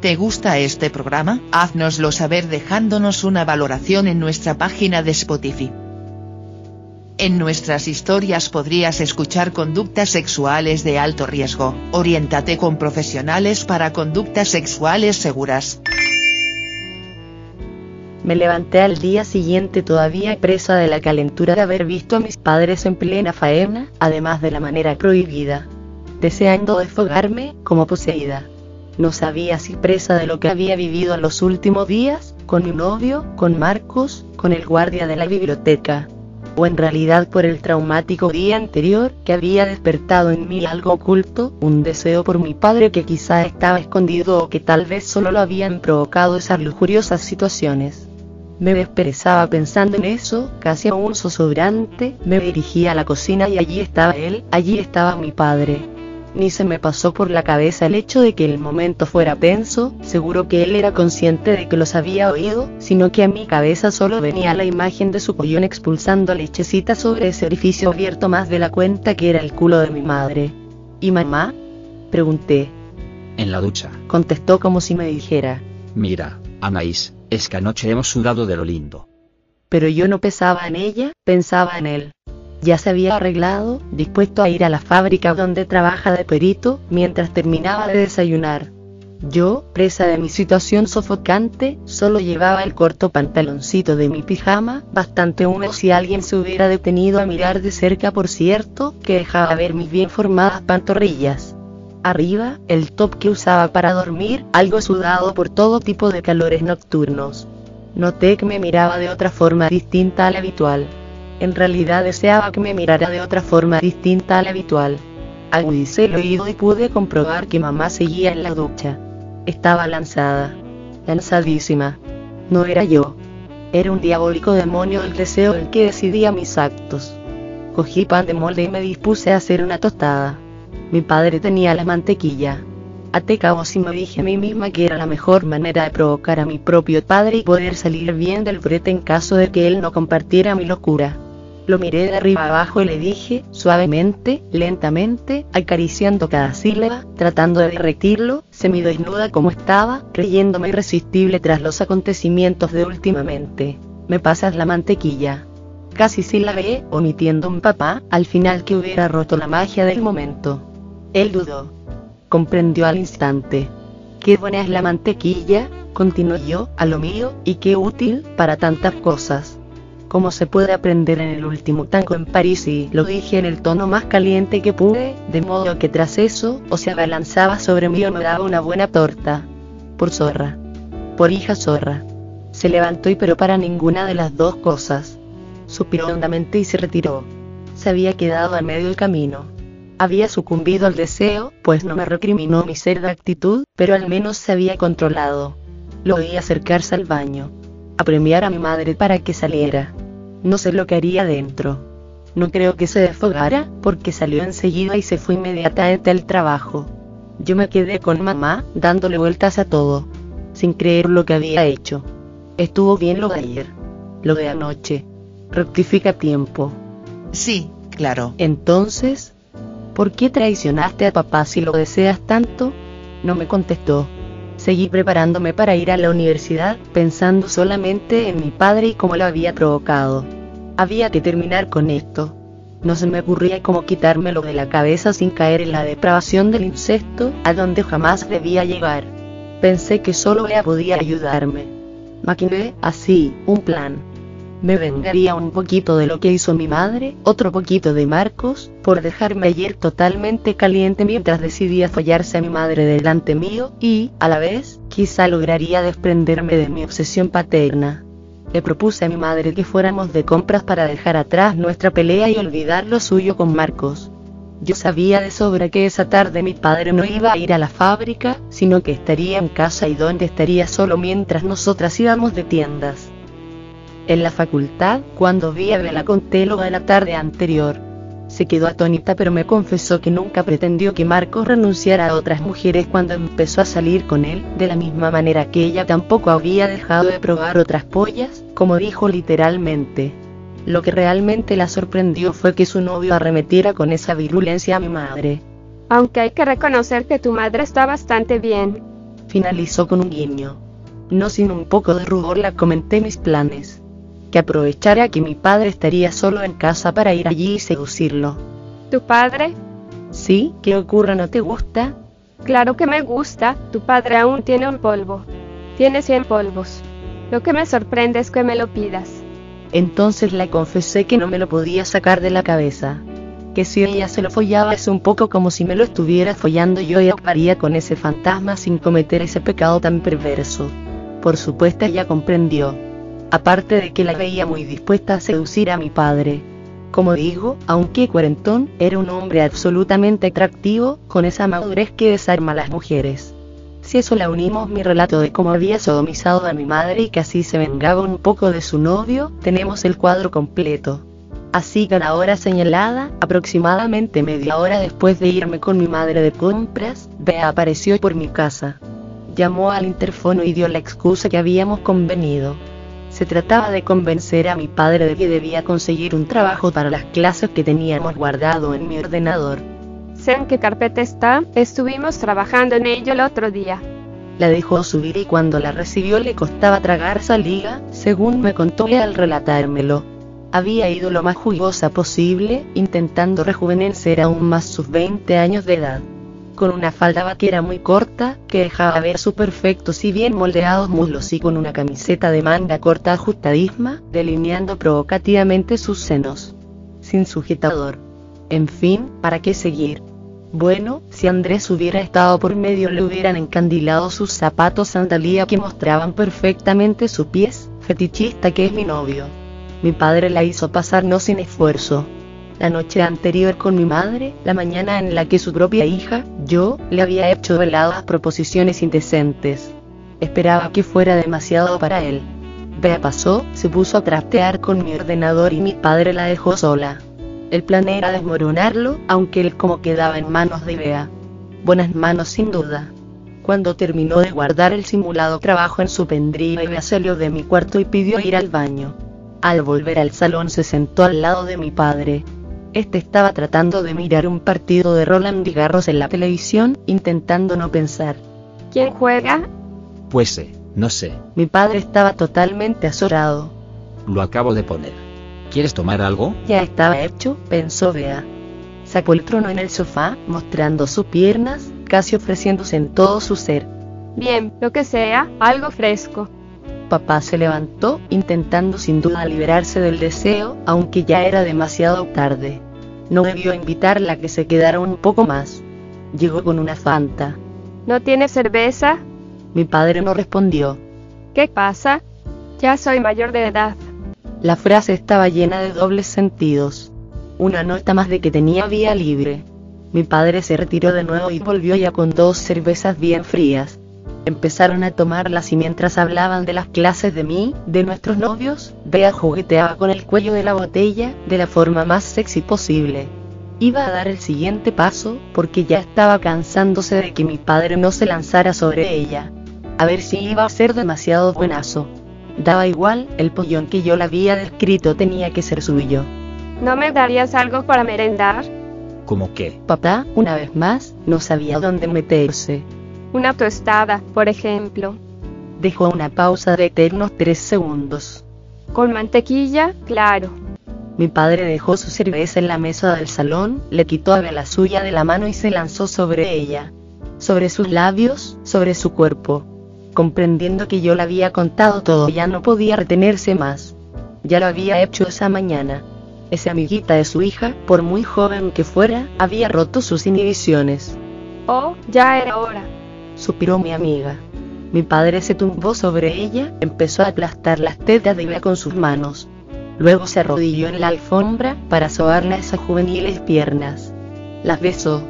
¿Te gusta este programa? Haznoslo saber dejándonos una valoración en nuestra página de Spotify. En nuestras historias podrías escuchar conductas sexuales de alto riesgo. Oriéntate con profesionales para conductas sexuales seguras. Me levanté al día siguiente todavía presa de la calentura de haber visto a mis padres en plena faena, además de la manera prohibida. Deseando desfogarme, como poseída. No sabía si presa de lo que había vivido en los últimos días, con mi novio, con Marcos, con el guardia de la biblioteca. O en realidad por el traumático día anterior, que había despertado en mí algo oculto, un deseo por mi padre que quizá estaba escondido o que tal vez solo lo habían provocado esas lujuriosas situaciones. Me desperezaba pensando en eso, casi a un me dirigí a la cocina y allí estaba él, allí estaba mi padre. Ni se me pasó por la cabeza el hecho de que el momento fuera tenso, seguro que él era consciente de que los había oído, sino que a mi cabeza solo venía la imagen de su pollón expulsando lechecita sobre ese orificio abierto más de la cuenta que era el culo de mi madre. ¿Y mamá? Pregunté. En la ducha. Contestó como si me dijera. Mira, Anaís, es que anoche hemos sudado de lo lindo. Pero yo no pensaba en ella, pensaba en él. Ya se había arreglado, dispuesto a ir a la fábrica donde trabaja de perito, mientras terminaba de desayunar. Yo, presa de mi situación sofocante, solo llevaba el corto pantaloncito de mi pijama, bastante húmedo si alguien se hubiera detenido a mirar de cerca por cierto, que dejaba ver mis bien formadas pantorrillas. Arriba, el top que usaba para dormir, algo sudado por todo tipo de calores nocturnos. Noté que me miraba de otra forma distinta a la habitual. En realidad deseaba que me mirara de otra forma distinta a la habitual. Agudicé el oído y pude comprobar que mamá seguía en la ducha. Estaba lanzada. Lanzadísima. No era yo. Era un diabólico demonio del deseo el que decidía mis actos. Cogí pan de molde y me dispuse a hacer una tostada. Mi padre tenía la mantequilla. Até cabos y me dije a mí misma que era la mejor manera de provocar a mi propio padre y poder salir bien del brete en caso de que él no compartiera mi locura. Lo miré de arriba abajo y le dije, suavemente, lentamente, acariciando cada sílaba, tratando de derretirlo, semidesnuda como estaba, creyéndome irresistible tras los acontecimientos de últimamente. Me pasas la mantequilla. Casi sílabé, omitiendo un papá, al final que hubiera roto la magia del momento. Él dudó. Comprendió al instante. Qué buena es la mantequilla, continuó yo, a lo mío, y qué útil, para tantas cosas. Como se puede aprender en el último tango en París y lo dije en el tono más caliente que pude, de modo que tras eso, o se abalanzaba sobre mí o me daba una buena torta. Por zorra. Por hija zorra. Se levantó y pero para ninguna de las dos cosas. Suspiró hondamente y se retiró. Se había quedado a medio camino. Había sucumbido al deseo, pues no me recriminó mi cerda actitud, pero al menos se había controlado. Lo oí acercarse al baño. Apremiar a mi madre para que saliera. No sé lo que haría dentro. No creo que se desfogara, porque salió enseguida y se fue inmediatamente al trabajo. Yo me quedé con mamá, dándole vueltas a todo, sin creer lo que había hecho. Estuvo bien lo de ayer. Lo de anoche. Rectifica tiempo. Sí, claro. Entonces, ¿por qué traicionaste a papá si lo deseas tanto? No me contestó. Seguí preparándome para ir a la universidad, pensando solamente en mi padre y cómo lo había provocado. Había que terminar con esto. No se me ocurría cómo quitármelo de la cabeza sin caer en la depravación del incesto, a donde jamás debía llegar. Pensé que solo ella podía ayudarme. Maquiné, así, un plan. Me vengaría un poquito de lo que hizo mi madre, otro poquito de Marcos, por dejarme ayer totalmente caliente mientras decidía fallarse a mi madre delante mío, y, a la vez, quizá lograría desprenderme de mi obsesión paterna. Le propuse a mi madre que fuéramos de compras para dejar atrás nuestra pelea y olvidar lo suyo con Marcos. Yo sabía de sobra que esa tarde mi padre no iba a ir a la fábrica, sino que estaría en casa y donde estaría solo mientras nosotras íbamos de tiendas. En la facultad, cuando vi a la contéloga la tarde anterior, se quedó atónita pero me confesó que nunca pretendió que Marcos renunciara a otras mujeres cuando empezó a salir con él, de la misma manera que ella tampoco había dejado de probar otras pollas, como dijo literalmente. Lo que realmente la sorprendió fue que su novio arremetiera con esa virulencia a mi madre. Aunque hay que reconocer que tu madre está bastante bien. Finalizó con un guiño. No sin un poco de rubor la comenté mis planes. Que aprovechara que mi padre estaría solo en casa para ir allí y seducirlo. ¿Tu padre? Sí, ¿qué ocurre? ¿No te gusta? Claro que me gusta, tu padre aún tiene un polvo. Tiene 100 polvos. Lo que me sorprende es que me lo pidas. Entonces le confesé que no me lo podía sacar de la cabeza. Que si ella se lo follaba es un poco como si me lo estuviera follando yo y actuaría con ese fantasma sin cometer ese pecado tan perverso. Por supuesto ella comprendió. Aparte de que la veía muy dispuesta a seducir a mi padre. Como digo, aunque cuarentón, era un hombre absolutamente atractivo, con esa madurez que desarma a las mujeres. Si eso le unimos mi relato de cómo había sodomizado a mi madre y que así se vengaba un poco de su novio, tenemos el cuadro completo. Así que a la hora señalada, aproximadamente media hora después de irme con mi madre de compras, Bea apareció por mi casa. Llamó al interfono y dio la excusa que habíamos convenido. Se trataba de convencer a mi padre de que debía conseguir un trabajo para las clases que teníamos guardado en mi ordenador. Sé en qué carpeta está, estuvimos trabajando en ello el otro día. La dejó subir y cuando la recibió le costaba tragar saliga, según me contó al relatármelo. Había ido lo más jugosa posible, intentando rejuvenecer aún más sus 20 años de edad. Con una falda vaquera muy corta, que dejaba ver su perfectos y bien moldeados muslos y con una camiseta de manga corta ajustadisma, delineando provocativamente sus senos. Sin sujetador. En fin, ¿para qué seguir? Bueno, si Andrés hubiera estado por medio le hubieran encandilado sus zapatos sandalía que mostraban perfectamente su pies, fetichista que es mi novio. Mi padre la hizo pasar no sin esfuerzo. La noche anterior con mi madre, la mañana en la que su propia hija, yo, le había hecho veladas proposiciones indecentes. Esperaba que fuera demasiado para él. Bea pasó, se puso a trastear con mi ordenador y mi padre la dejó sola. El plan era desmoronarlo, aunque él como quedaba en manos de Bea. Buenas manos sin duda. Cuando terminó de guardar el simulado trabajo en su pendrive, Bea salió de mi cuarto y pidió ir al baño. Al volver al salón se sentó al lado de mi padre. Este estaba tratando de mirar un partido de Roland y Garros en la televisión, intentando no pensar. ¿Quién juega? Pues sé, no sé. Mi padre estaba totalmente azorado. Lo acabo de poner. ¿Quieres tomar algo? Ya estaba hecho, pensó Bea. Sacó el trono en el sofá, mostrando sus piernas, casi ofreciéndose en todo su ser. Bien, lo que sea, algo fresco. Papá se levantó, intentando sin duda liberarse del deseo, aunque ya era demasiado tarde. No debió invitarla a que se quedara un poco más. Llegó con una fanta. ¿No tiene cerveza? Mi padre no respondió. ¿Qué pasa? Ya soy mayor de edad. La frase estaba llena de dobles sentidos. Una nota más de que tenía vía libre. Mi padre se retiró de nuevo y volvió ya con dos cervezas bien frías. Empezaron a tomarlas y mientras hablaban de las clases de mí, de nuestros novios, Bea jugueteaba con el cuello de la botella, de la forma más sexy posible. Iba a dar el siguiente paso, porque ya estaba cansándose de que mi padre no se lanzara sobre ella. A ver si iba a ser demasiado buenazo. Daba igual, el pollón que yo la había descrito tenía que ser suyo. ¿No me darías algo para merendar? ¿Cómo qué? Papá, una vez más, no sabía dónde meterse. Una tostada, por ejemplo. Dejó una pausa de eternos tres segundos. ¿Con mantequilla? Claro. Mi padre dejó su cerveza en la mesa del salón, le quitó a la suya de la mano y se lanzó sobre ella. Sobre sus labios, sobre su cuerpo comprendiendo que yo le había contado todo, ya no podía retenerse más. Ya lo había hecho esa mañana. Esa amiguita de su hija, por muy joven que fuera, había roto sus inhibiciones. Oh, ya era hora. Suspiró mi amiga. Mi padre se tumbó sobre ella, empezó a aplastar las tetas de ella con sus manos. Luego se arrodilló en la alfombra para sobarle esas juveniles piernas. Las besó.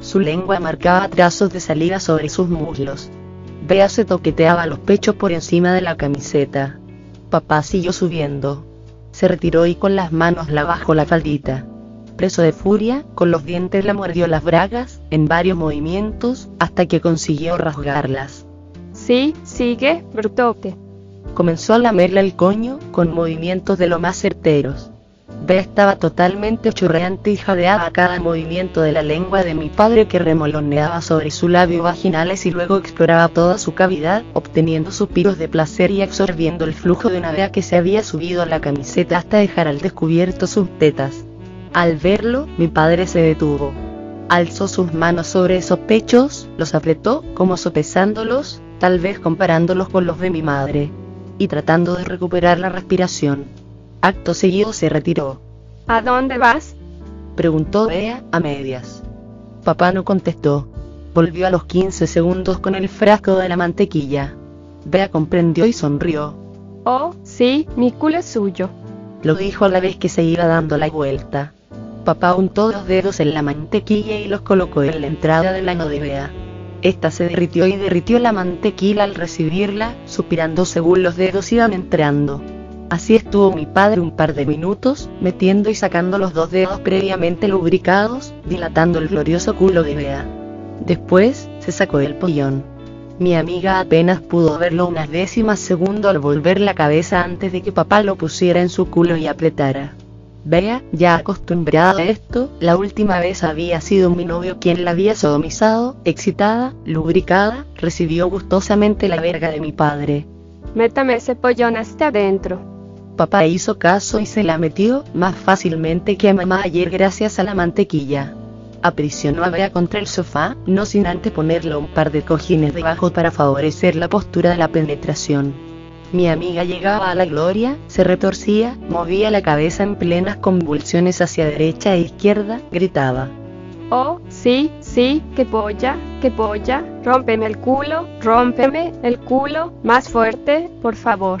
Su lengua marcaba trazos de saliva sobre sus muslos. Bea se toqueteaba los pechos por encima de la camiseta. Papá siguió subiendo. Se retiró y con las manos la bajó la faldita. Preso de furia, con los dientes la mordió las bragas, en varios movimientos, hasta que consiguió rasgarlas. Sí, sigue, brutote. Comenzó a lamerle el coño, con movimientos de lo más certeros. Bea estaba totalmente churreante y jadeaba a cada movimiento de la lengua de mi padre que remoloneaba sobre su labio vaginales y luego exploraba toda su cavidad, obteniendo suspiros de placer y absorbiendo el flujo de una Bea que se había subido a la camiseta hasta dejar al descubierto sus tetas. Al verlo, mi padre se detuvo. Alzó sus manos sobre esos pechos, los apretó, como sopesándolos, tal vez comparándolos con los de mi madre, y tratando de recuperar la respiración. Acto seguido se retiró. ¿A dónde vas? Preguntó Bea, a medias. Papá no contestó. Volvió a los 15 segundos con el frasco de la mantequilla. Bea comprendió y sonrió. Oh, sí, mi culo es suyo. Lo dijo a la vez que se iba dando la vuelta. Papá untó los dedos en la mantequilla y los colocó en la entrada de Bea. Esta se derritió y derritió la mantequilla al recibirla, suspirando según los dedos iban entrando. Así estuvo mi padre un par de minutos, metiendo y sacando los dos dedos previamente lubricados, dilatando el glorioso culo de Bea. Después, se sacó el pollón. Mi amiga apenas pudo verlo unas décimas segundo al volver la cabeza antes de que papá lo pusiera en su culo y apretara. Bea, ya acostumbrada a esto, la última vez había sido mi novio quien la había sodomizado, excitada, lubricada, recibió gustosamente la verga de mi padre. Métame ese pollón hasta adentro. Papá hizo caso y se la metió más fácilmente que a mamá ayer gracias a la mantequilla. Aprisionó a Bea contra el sofá, no sin antes ponerle un par de cojines debajo para favorecer la postura de la penetración. Mi amiga llegaba a la gloria, se retorcía, movía la cabeza en plenas convulsiones hacia derecha e izquierda, gritaba. Oh, sí, sí, que polla, que polla, rómpeme el culo, rómpeme el culo, más fuerte, por favor.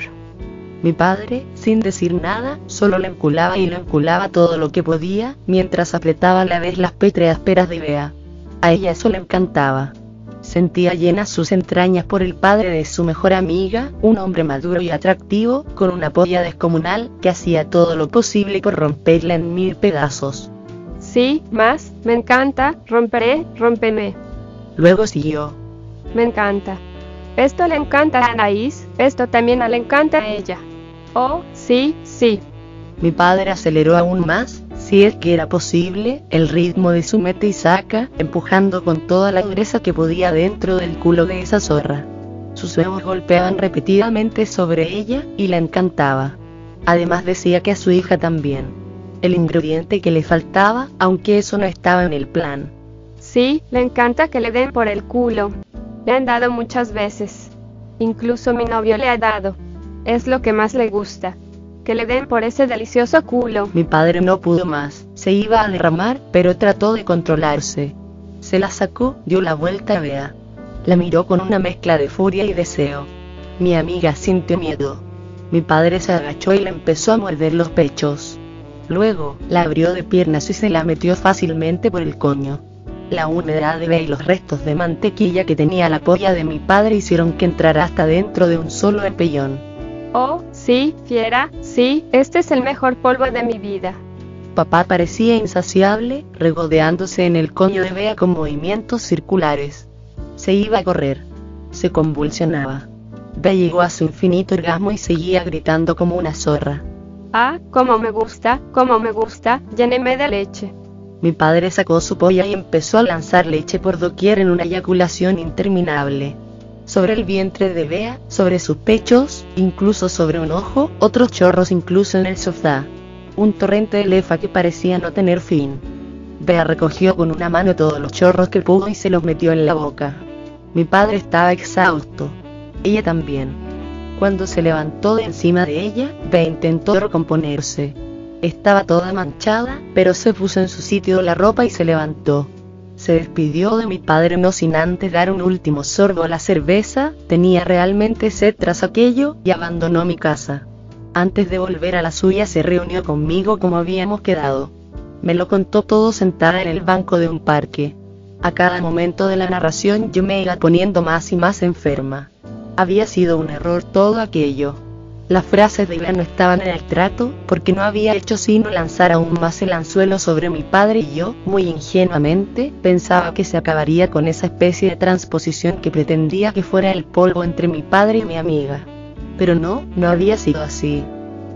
Mi padre, sin decir nada, solo le enculaba y le enculaba todo lo que podía, mientras apretaba a la vez las pétreas peras de Bea. A ella eso le encantaba. Sentía llenas sus entrañas por el padre de su mejor amiga, un hombre maduro y atractivo, con una polla descomunal, que hacía todo lo posible por romperla en mil pedazos. Sí, más, me encanta, romperé, rómpeme. Luego siguió. Me encanta. Esto le encanta a Anaís, esto también le encanta a ella. Oh, sí, sí. Mi padre aceleró aún más, si es que era posible, el ritmo de su mete y saca, empujando con toda la dureza que podía dentro del culo de esa zorra. Sus huevos golpeaban repetidamente sobre ella, y la encantaba. Además decía que a su hija también. El ingrediente que le faltaba, aunque eso no estaba en el plan. Sí, le encanta que le den por el culo. Le han dado muchas veces. Incluso mi novio le ha dado. Es lo que más le gusta. Que le den por ese delicioso culo. Mi padre no pudo más, se iba a derramar, pero trató de controlarse. Se la sacó, dio la vuelta a Bea. La miró con una mezcla de furia y deseo. Mi amiga sintió miedo. Mi padre se agachó y le empezó a morder los pechos. Luego, la abrió de piernas y se la metió fácilmente por el coño. La humedad de Bea y los restos de mantequilla que tenía la polla de mi padre hicieron que entrara hasta dentro de un solo empellón. Oh, sí, fiera, sí, este es el mejor polvo de mi vida. Papá parecía insaciable, regodeándose en el coño de Bea con movimientos circulares. Se iba a correr. Se convulsionaba. Bea llegó a su infinito orgasmo y seguía gritando como una zorra. Ah, cómo me gusta, cómo me gusta, lléneme de leche. Mi padre sacó su polla y empezó a lanzar leche por doquier en una eyaculación interminable sobre el vientre de Bea, sobre sus pechos, incluso sobre un ojo, otros chorros incluso en el sofá. Un torrente de lefa que parecía no tener fin. Bea recogió con una mano todos los chorros que pudo y se los metió en la boca. Mi padre estaba exhausto. Ella también. Cuando se levantó de encima de ella, Bea intentó recomponerse. Estaba toda manchada, pero se puso en su sitio la ropa y se levantó se despidió de mi padre no sin antes dar un último sorbo a la cerveza, tenía realmente sed tras aquello, y abandonó mi casa. Antes de volver a la suya se reunió conmigo como habíamos quedado. Me lo contó todo sentada en el banco de un parque. A cada momento de la narración yo me iba poniendo más y más enferma. Había sido un error todo aquello. Las frases de ella no estaban en el trato, porque no había hecho sino lanzar aún más el anzuelo sobre mi padre y yo, muy ingenuamente, pensaba que se acabaría con esa especie de transposición que pretendía que fuera el polvo entre mi padre y mi amiga. Pero no, no había sido así.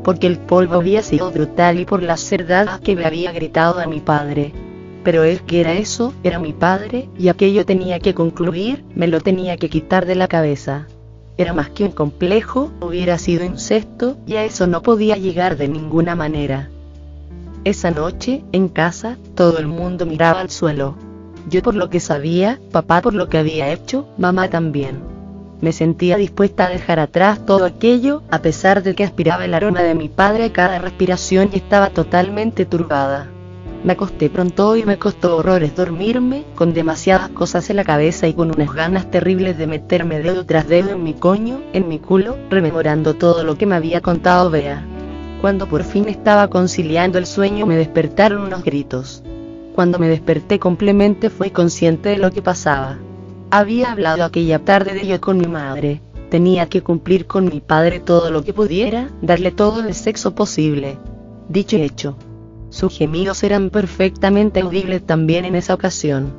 Porque el polvo había sido brutal y por las cerdadas que me había gritado a mi padre. Pero él que era eso, era mi padre, y aquello tenía que concluir, me lo tenía que quitar de la cabeza era más que un complejo, hubiera sido incesto, y a eso no podía llegar de ninguna manera. Esa noche, en casa, todo el mundo miraba al suelo. Yo por lo que sabía, papá por lo que había hecho, mamá también. Me sentía dispuesta a dejar atrás todo aquello, a pesar de que aspiraba el aroma de mi padre a cada respiración y estaba totalmente turbada. Me acosté pronto y me costó horrores dormirme, con demasiadas cosas en la cabeza y con unas ganas terribles de meterme dedo tras dedo en mi coño, en mi culo, rememorando todo lo que me había contado Bea. Cuando por fin estaba conciliando el sueño me despertaron unos gritos. Cuando me desperté completamente fui consciente de lo que pasaba. Había hablado aquella tarde de yo con mi madre. Tenía que cumplir con mi padre todo lo que pudiera, darle todo el sexo posible. Dicho y hecho. Sus gemidos eran perfectamente audibles también en esa ocasión.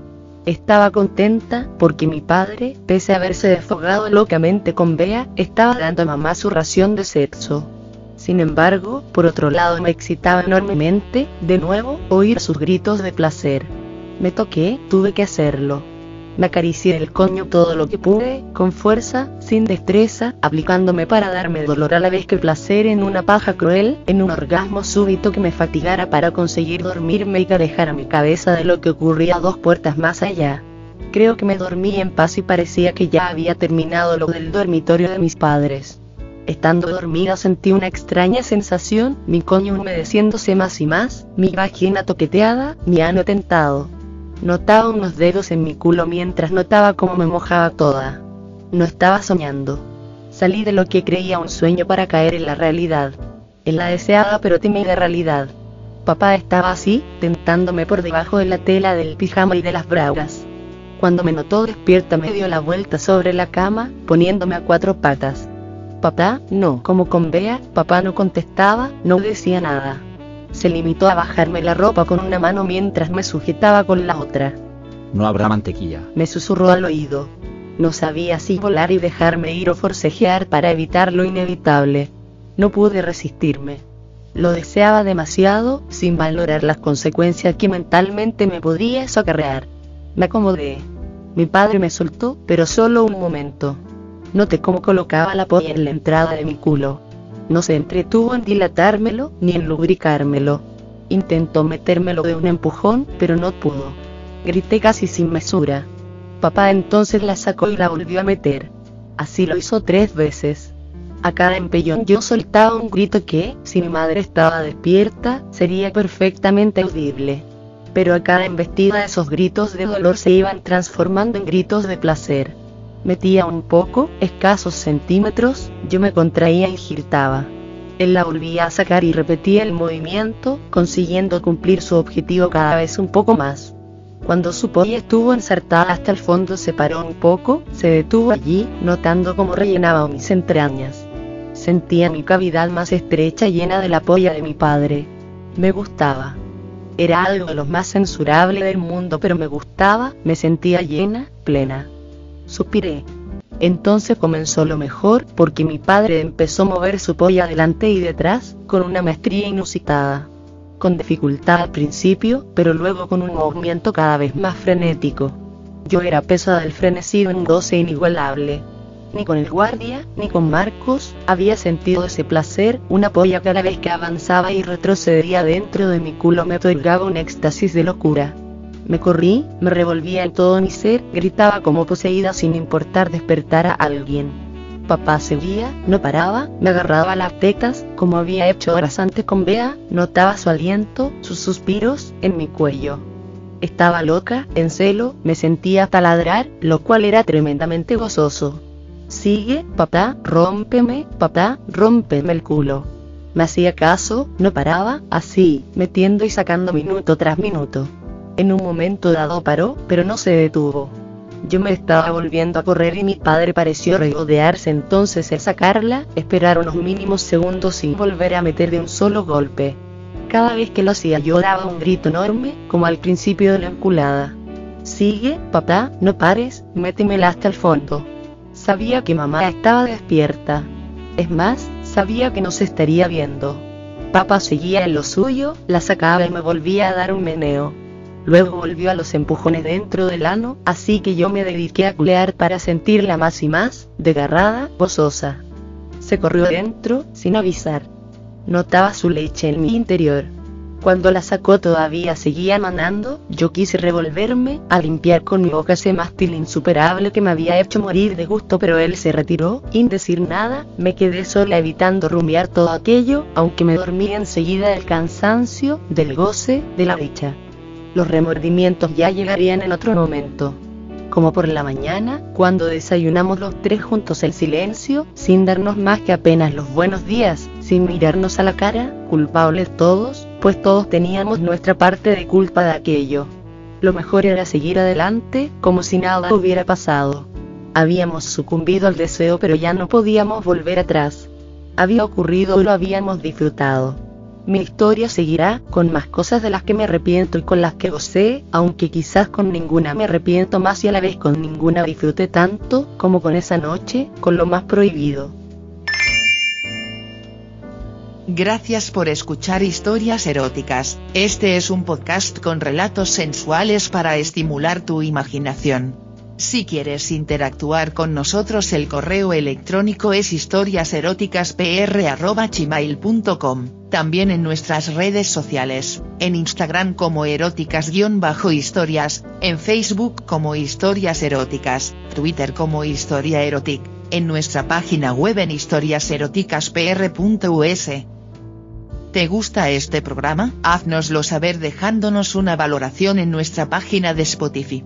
Estaba contenta porque mi padre, pese a haberse desfogado locamente con Bea, estaba dando a mamá su ración de sexo. Sin embargo, por otro lado me excitaba enormemente, de nuevo, oír sus gritos de placer. Me toqué, tuve que hacerlo. Me acaricié el coño todo lo que pude, con fuerza, sin destreza, aplicándome para darme dolor a la vez que placer en una paja cruel, en un orgasmo súbito que me fatigara para conseguir dormirme y que dejara mi cabeza de lo que ocurría dos puertas más allá. Creo que me dormí en paz y parecía que ya había terminado lo del dormitorio de mis padres. Estando dormida sentí una extraña sensación, mi coño humedeciéndose más y más, mi vagina toqueteada, mi ano tentado. Notaba unos dedos en mi culo mientras notaba cómo me mojaba toda. No estaba soñando. Salí de lo que creía un sueño para caer en la realidad. En la deseada pero tímida realidad. Papá estaba así, tentándome por debajo de la tela del pijama y de las bragas. Cuando me notó despierta me dio la vuelta sobre la cama, poniéndome a cuatro patas. Papá, no, como con Bea, papá no contestaba, no decía nada se limitó a bajarme la ropa con una mano mientras me sujetaba con la otra. No habrá mantequilla. Me susurró al oído. No sabía si volar y dejarme ir o forcejear para evitar lo inevitable. No pude resistirme. Lo deseaba demasiado, sin valorar las consecuencias que mentalmente me podía socarrear. Me acomodé. Mi padre me soltó, pero solo un momento. Noté cómo colocaba la polla en la entrada de mi culo. No se entretuvo en dilatármelo, ni en lubricármelo. Intentó metérmelo de un empujón, pero no pudo. Grité casi sin mesura. Papá entonces la sacó y la volvió a meter. Así lo hizo tres veces. A cada empellón yo soltaba un grito que, si mi madre estaba despierta, sería perfectamente audible. Pero a cada embestida esos gritos de dolor se iban transformando en gritos de placer metía un poco, escasos centímetros, yo me contraía y girtaba. Él la volvía a sacar y repetía el movimiento, consiguiendo cumplir su objetivo cada vez un poco más. Cuando su polla estuvo ensartada hasta el fondo se paró un poco, se detuvo allí, notando cómo rellenaba mis entrañas. Sentía mi cavidad más estrecha llena de la polla de mi padre. Me gustaba. Era algo de lo más censurable del mundo, pero me gustaba, me sentía llena, plena. Suspiré. Entonces comenzó lo mejor, porque mi padre empezó a mover su polla adelante y detrás, con una maestría inusitada. Con dificultad al principio, pero luego con un movimiento cada vez más frenético. Yo era pesada del frenecido en goce inigualable. Ni con el guardia, ni con Marcos, había sentido ese placer, una polla cada vez que avanzaba y retrocedía dentro de mi culo me otorgaba un éxtasis de locura. Me corrí, me revolvía en todo mi ser, gritaba como poseída sin importar despertar a alguien. Papá seguía, no paraba, me agarraba las tetas, como había hecho horas antes con Bea, notaba su aliento, sus suspiros, en mi cuello. Estaba loca, en celo, me sentía taladrar, lo cual era tremendamente gozoso. Sigue, papá, rómpeme, papá, rómpeme el culo. Me hacía caso, no paraba, así, metiendo y sacando minuto tras minuto. En un momento dado paró, pero no se detuvo. Yo me estaba volviendo a correr y mi padre pareció regodearse entonces el sacarla, esperar unos mínimos segundos sin volver a meter de un solo golpe. Cada vez que lo hacía yo daba un grito enorme, como al principio de la enculada. Sigue, papá, no pares, métemela hasta el fondo. Sabía que mamá estaba despierta. Es más, sabía que nos estaría viendo. Papá seguía en lo suyo, la sacaba y me volvía a dar un meneo. Luego volvió a los empujones dentro del ano, así que yo me dediqué a culear para sentirla más y más, desgarrada, gozosa. Se corrió dentro, sin avisar. Notaba su leche en mi interior. Cuando la sacó todavía seguía manando, yo quise revolverme, a limpiar con mi boca ese mástil insuperable que me había hecho morir de gusto pero él se retiró, sin decir nada, me quedé sola evitando rumiar todo aquello, aunque me dormí enseguida del cansancio, del goce, de la dicha. Los remordimientos ya llegarían en otro momento. Como por la mañana, cuando desayunamos los tres juntos el silencio, sin darnos más que apenas los buenos días, sin mirarnos a la cara, culpables todos, pues todos teníamos nuestra parte de culpa de aquello. Lo mejor era seguir adelante, como si nada hubiera pasado. Habíamos sucumbido al deseo pero ya no podíamos volver atrás. Había ocurrido lo habíamos disfrutado. Mi historia seguirá, con más cosas de las que me arrepiento y con las que gocé, aunque quizás con ninguna me arrepiento más y a la vez con ninguna disfruté tanto, como con esa noche, con lo más prohibido. Gracias por escuchar historias eróticas, este es un podcast con relatos sensuales para estimular tu imaginación. Si quieres interactuar con nosotros el correo electrónico es historiaseroticaspr.gmail.com, también en nuestras redes sociales, en Instagram como eróticas-historias, en Facebook como historias eróticas, Twitter como historia erotic, en nuestra página web en historiaseroticaspr.us. ¿Te gusta este programa? Haznoslo saber dejándonos una valoración en nuestra página de Spotify.